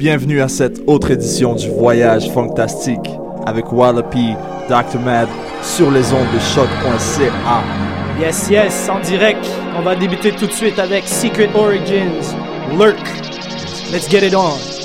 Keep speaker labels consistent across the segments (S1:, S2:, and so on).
S1: Bienvenue à cette autre édition du Voyage Fantastique avec Wallopy, Dr. Mad sur les ondes de choc.ca.
S2: Yes, yes, en direct. On va débuter tout de suite avec Secret Origins, Lurk. Let's get it on.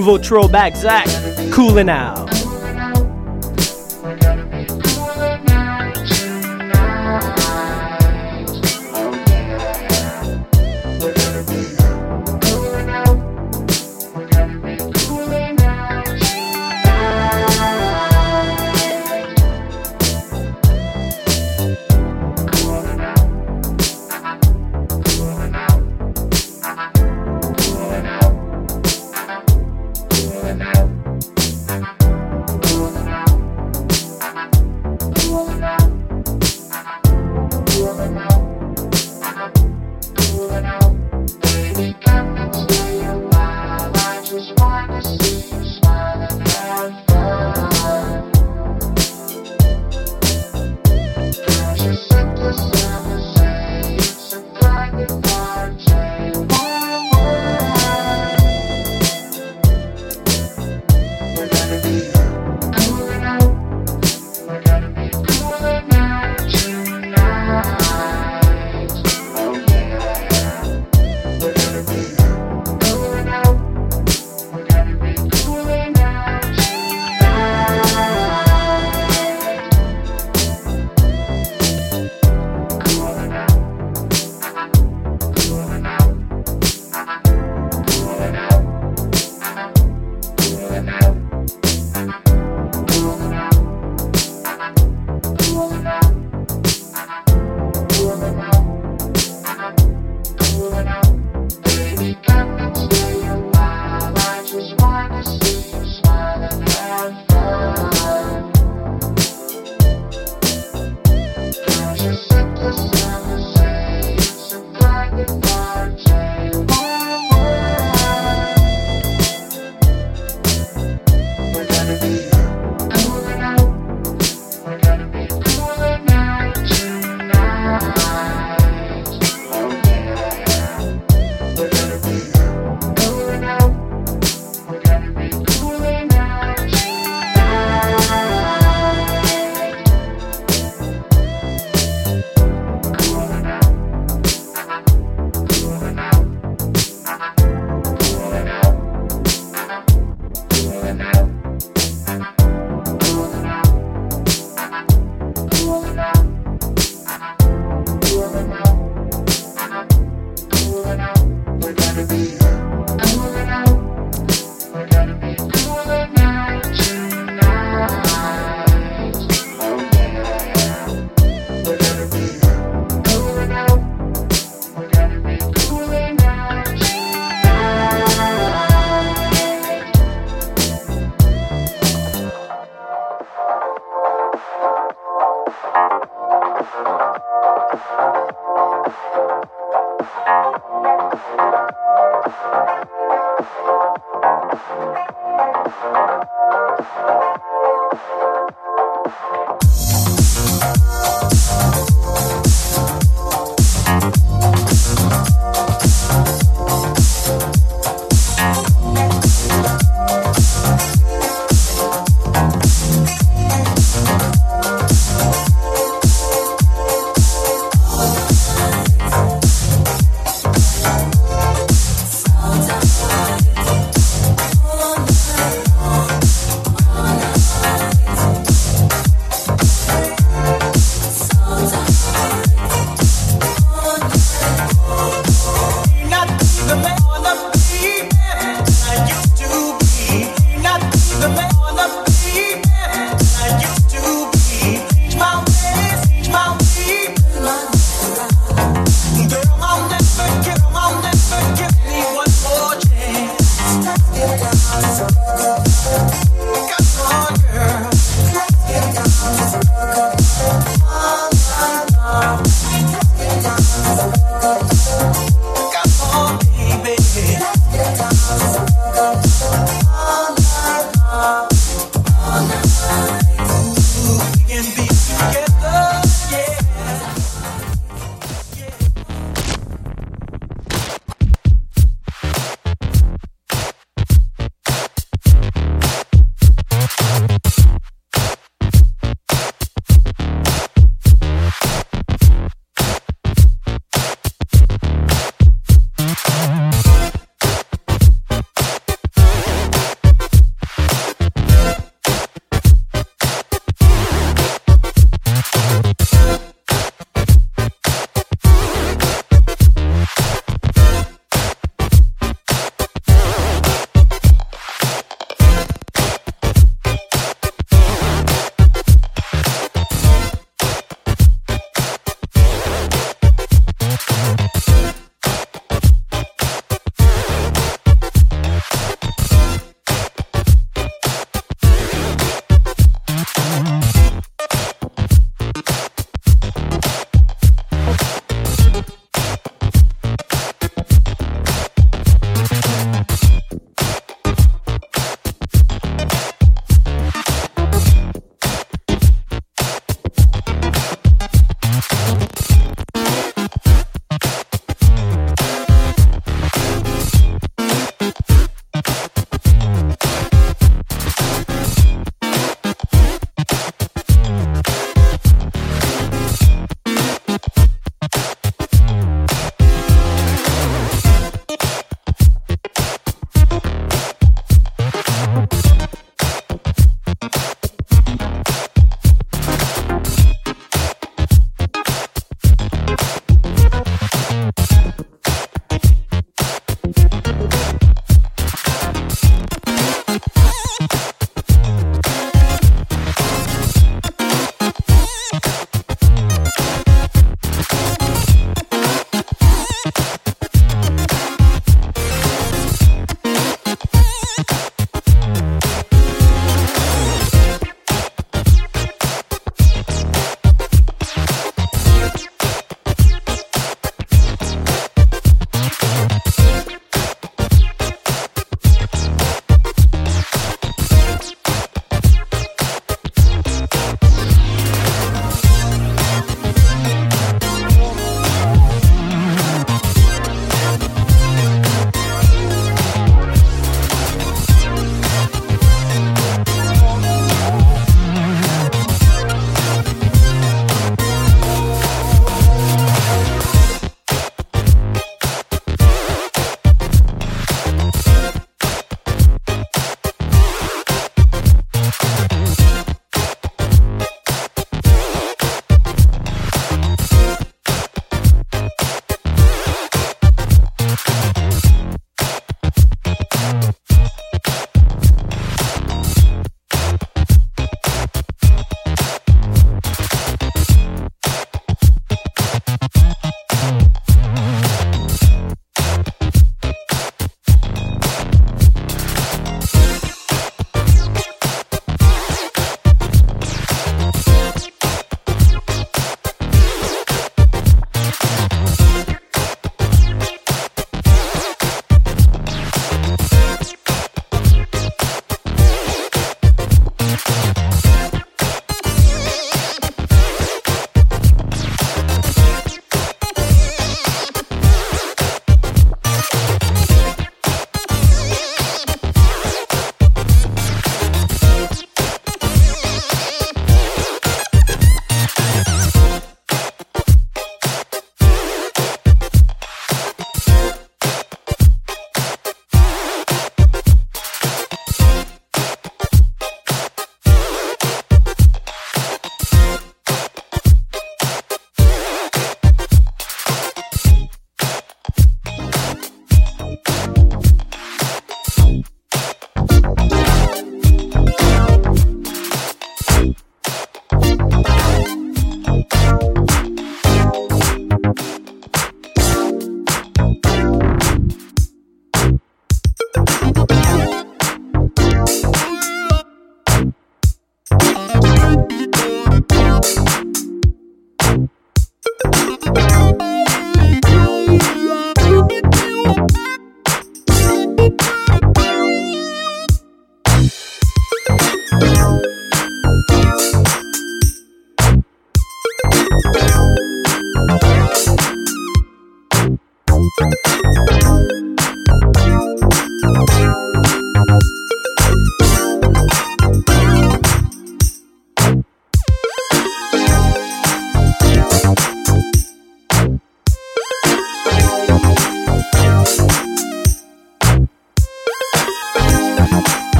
S2: Nouveau throwback, Zach. Coolin' out.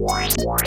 S3: one.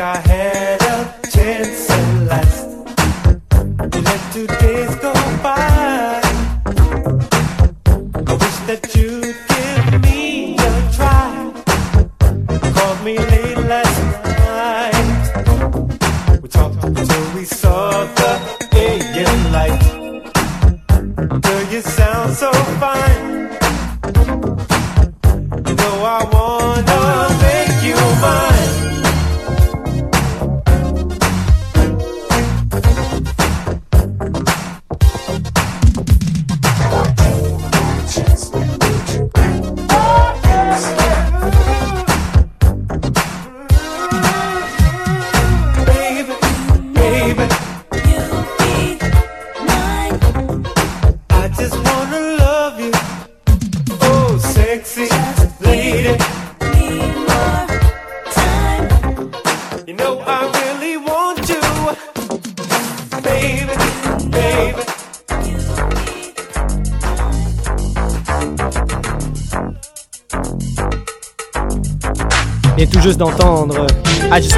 S3: I had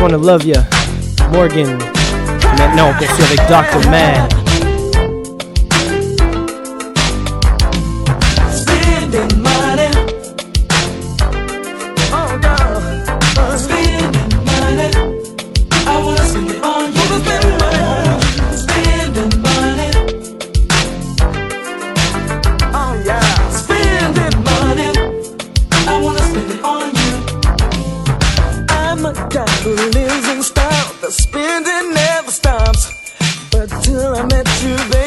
S3: wanna love
S2: ya, Morgan. No, that's the like Dr.
S4: Man. that never stops. But till I met you, baby.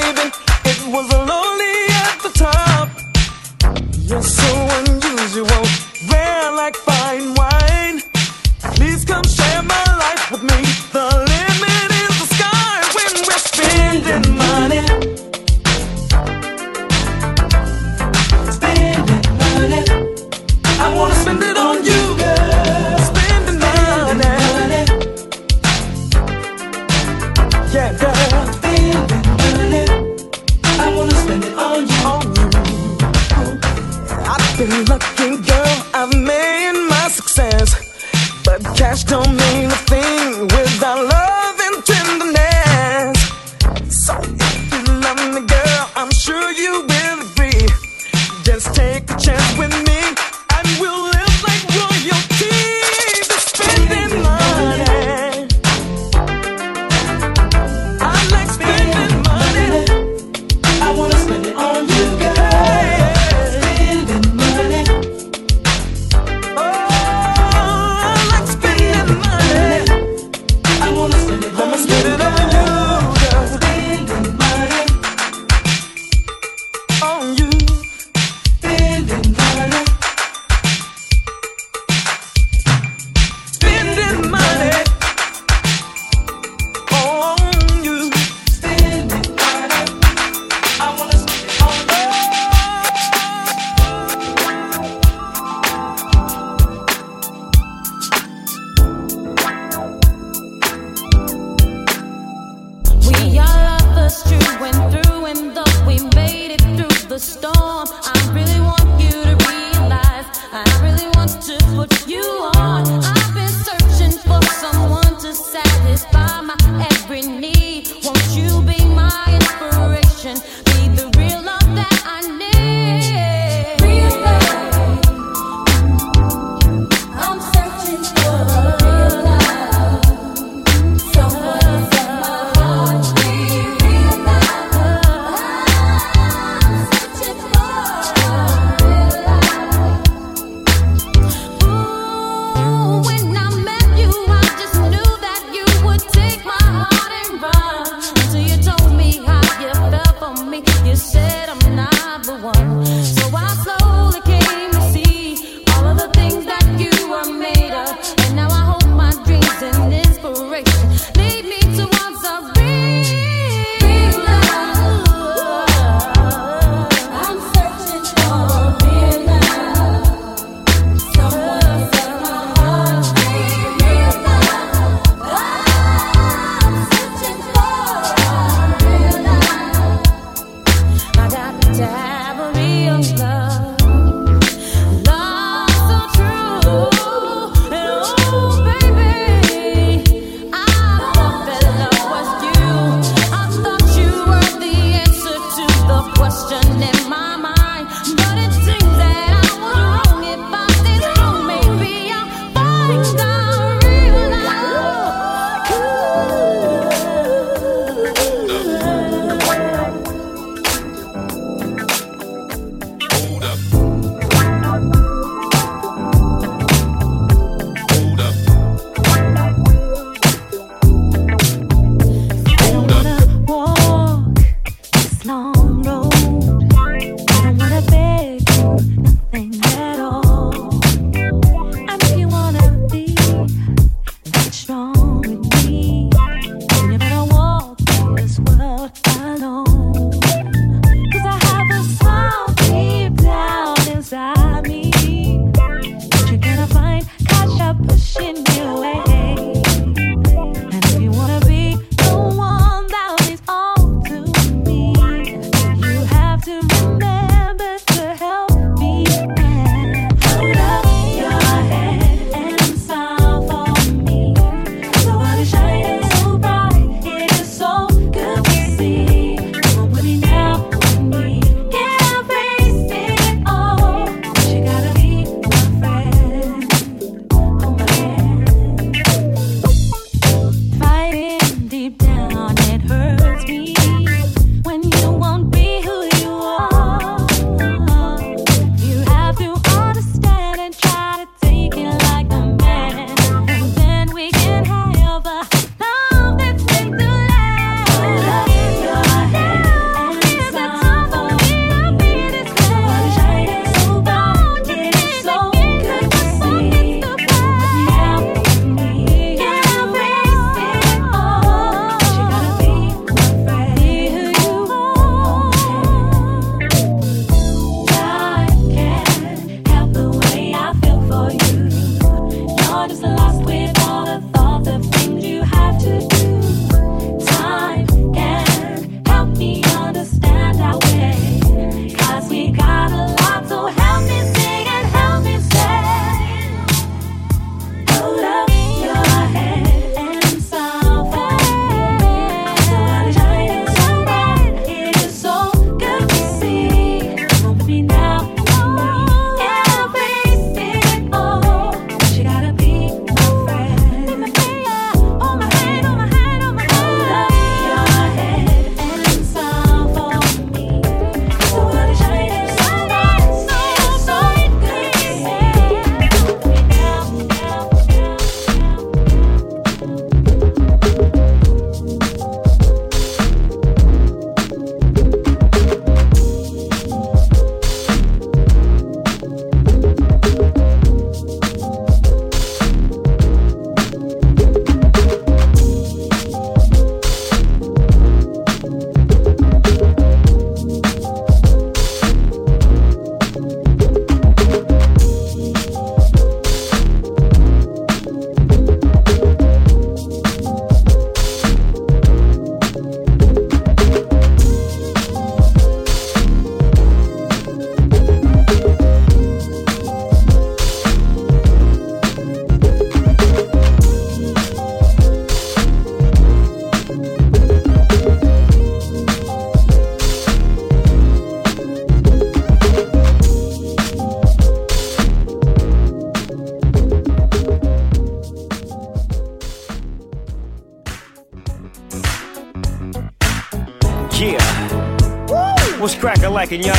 S5: Y'all?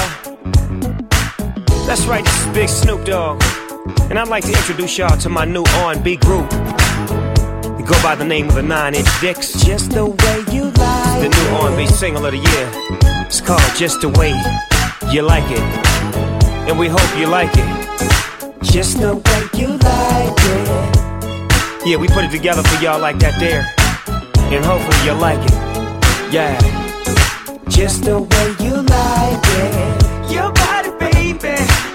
S5: That's right, this is Big Snoop Dogg. And I'd like to introduce y'all to my new R&B group. We go by the name of the Nine Inch Dicks. Just the way you like The new R&B single of the year. It's called Just the Way You Like It. And we hope you like it. Just the way you like it. Yeah, we put it together for y'all like that there. And hopefully you like it. Yeah just the way you like it. Your body, baby.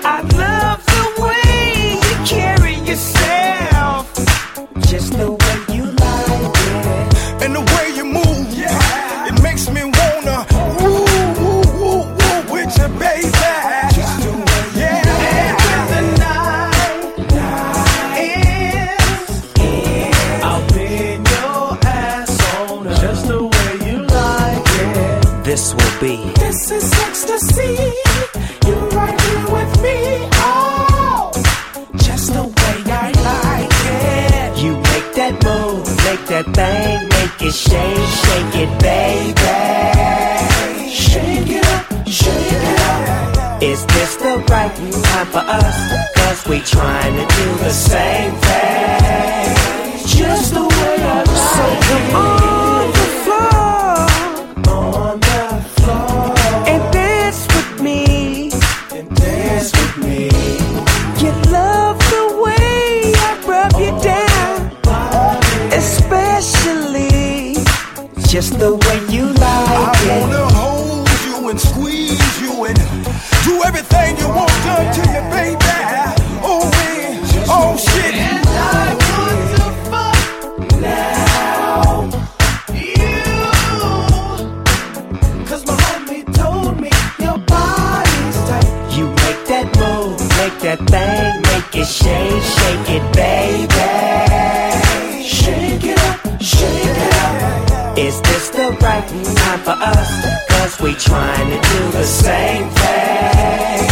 S5: Time for us? Cause we trying to do the same thing.
S6: Just the way I like
S5: So come on for us? Cause we trying to do the same thing.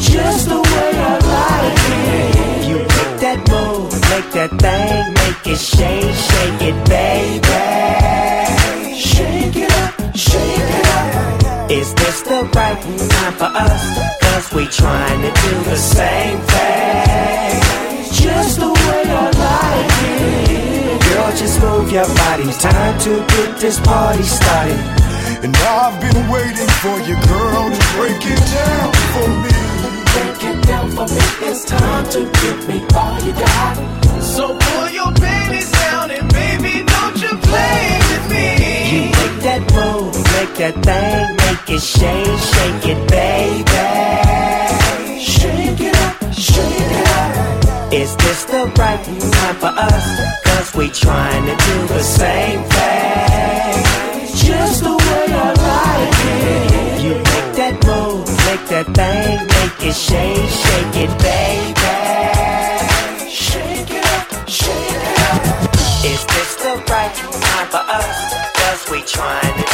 S6: Just the way I like it.
S5: You make that move, make that thing, make it shake, shake it, baby.
S6: Shake it up, shake it up.
S5: Is this the right time for us? Cause we trying to do the same thing. Just the way I like it. Girl, just move your body. Time to get this party started.
S7: And I've been waiting for you, girl, to break it down for me.
S5: Break it down for me. It's time to give me all you got.
S6: So pull your panties down and baby, don't you play with me.
S5: You make that move, make that thing, make it shake, shake it, baby. Shake it up, shake it up. Is this the right time for us? Cause we trying to do the same thing. Just the way I like it. You make that move, make that thing, make it shake, shake it, baby. Shake it up, shake it up. Is this the right time for us? Cause we trying to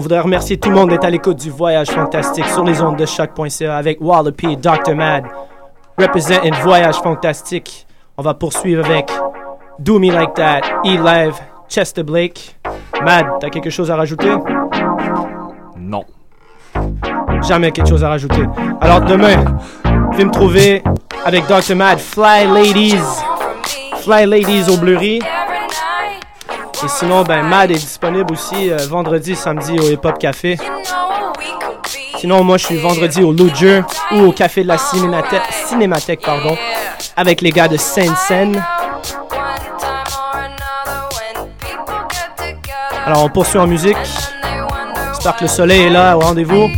S7: on
S2: voudrait remercier tout le monde d'être à l'écoute du voyage fantastique sur les ondes de choc.ca avec Wallopy et Dr. Mad. Representing Voyage Fantastique. On va poursuivre avec Do Me Like That, E-Live, Chester Blake. Mad, t'as quelque chose à rajouter?
S1: Non.
S2: Jamais quelque chose à rajouter. Alors demain, viens me trouver avec Dr. Mad, Fly Ladies. Fly Ladies au Bleury. Et sinon, ben, Mad est disponible aussi euh, vendredi, samedi au Hip Hop Café. Sinon, moi, je suis vendredi au Lodger ou au Café de la Cinémathèque, pardon, avec les gars de Seine Seine. Alors, on poursuit en musique. J'espère que le soleil est là au rendez-vous.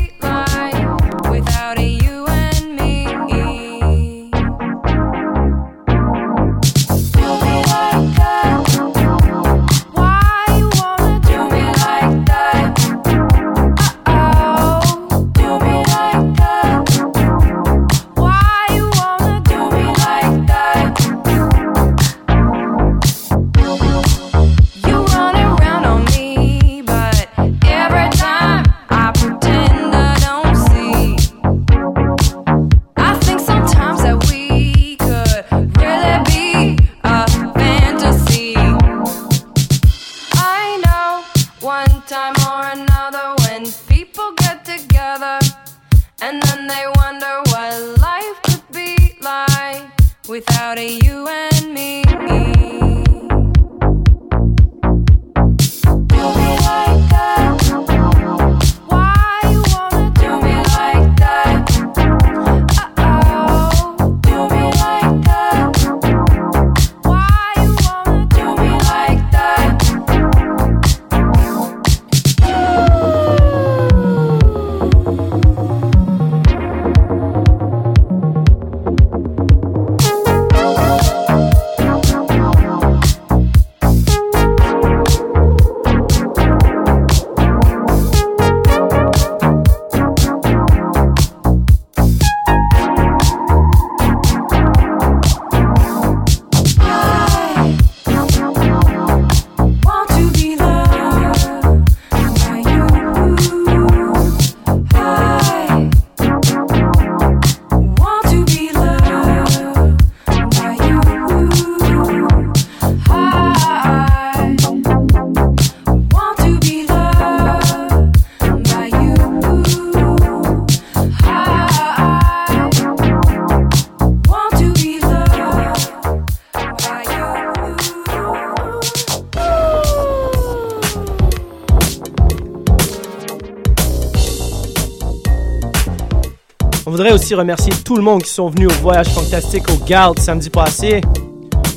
S8: On
S2: voudrait aussi remercier tout le monde qui sont venus au voyage fantastique au Galt samedi passé.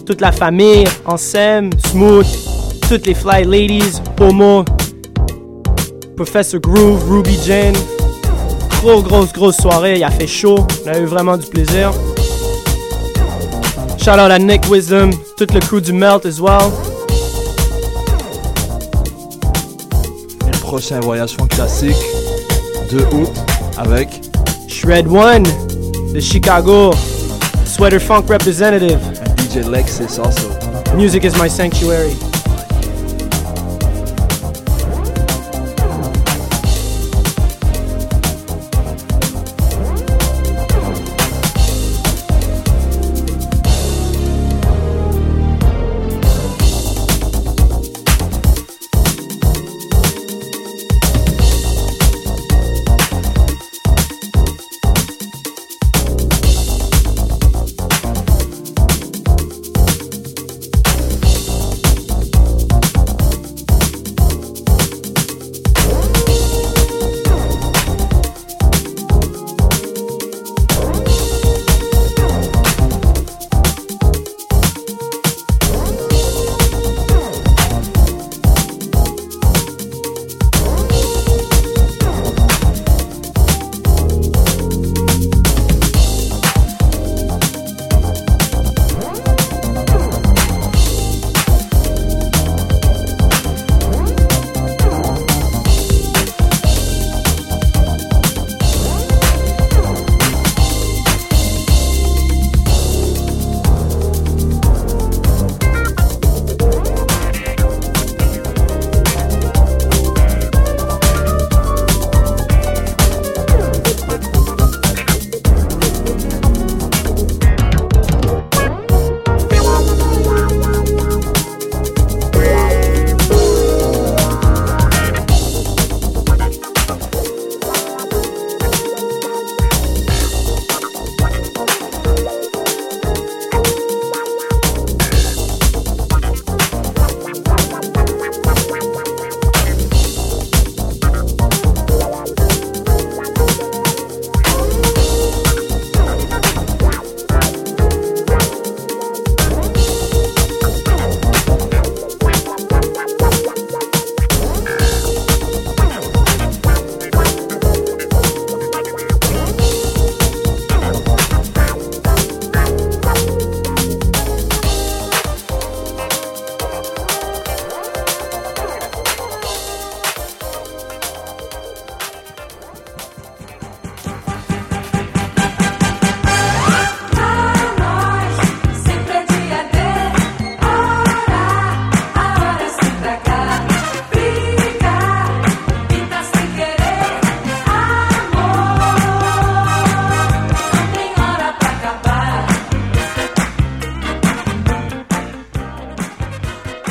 S2: Toute la famille, Ansem, Smooth, toutes les Fly Ladies, Homo, Professor Groove, Ruby Jane. Grosse, grosse, grosse soirée. Il a fait chaud. On a eu vraiment du plaisir. Shout out à Nick Wisdom, toute le crew du Melt as well.
S1: Et prochain voyage fantastique, 2 août, avec
S2: Shred One the Chicago, Sweater Funk representative.
S1: DJ Lexus also.
S2: Music is my sanctuary.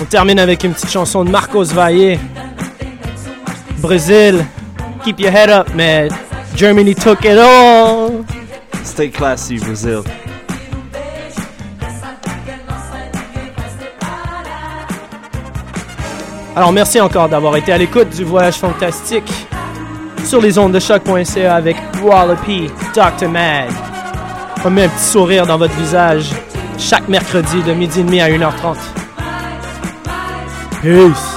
S2: Termine avec une petite chanson de Marcos Valle. Brésil, keep your head up, man. Germany took it all.
S1: Stay classy, Brazil.
S2: Alors merci encore d'avoir été à l'écoute du voyage fantastique sur les ondes de choc.ca avec Wallopy, Dr. Mad. On met un petit sourire dans votre visage chaque mercredi de midi et demi à 1h30. Peace.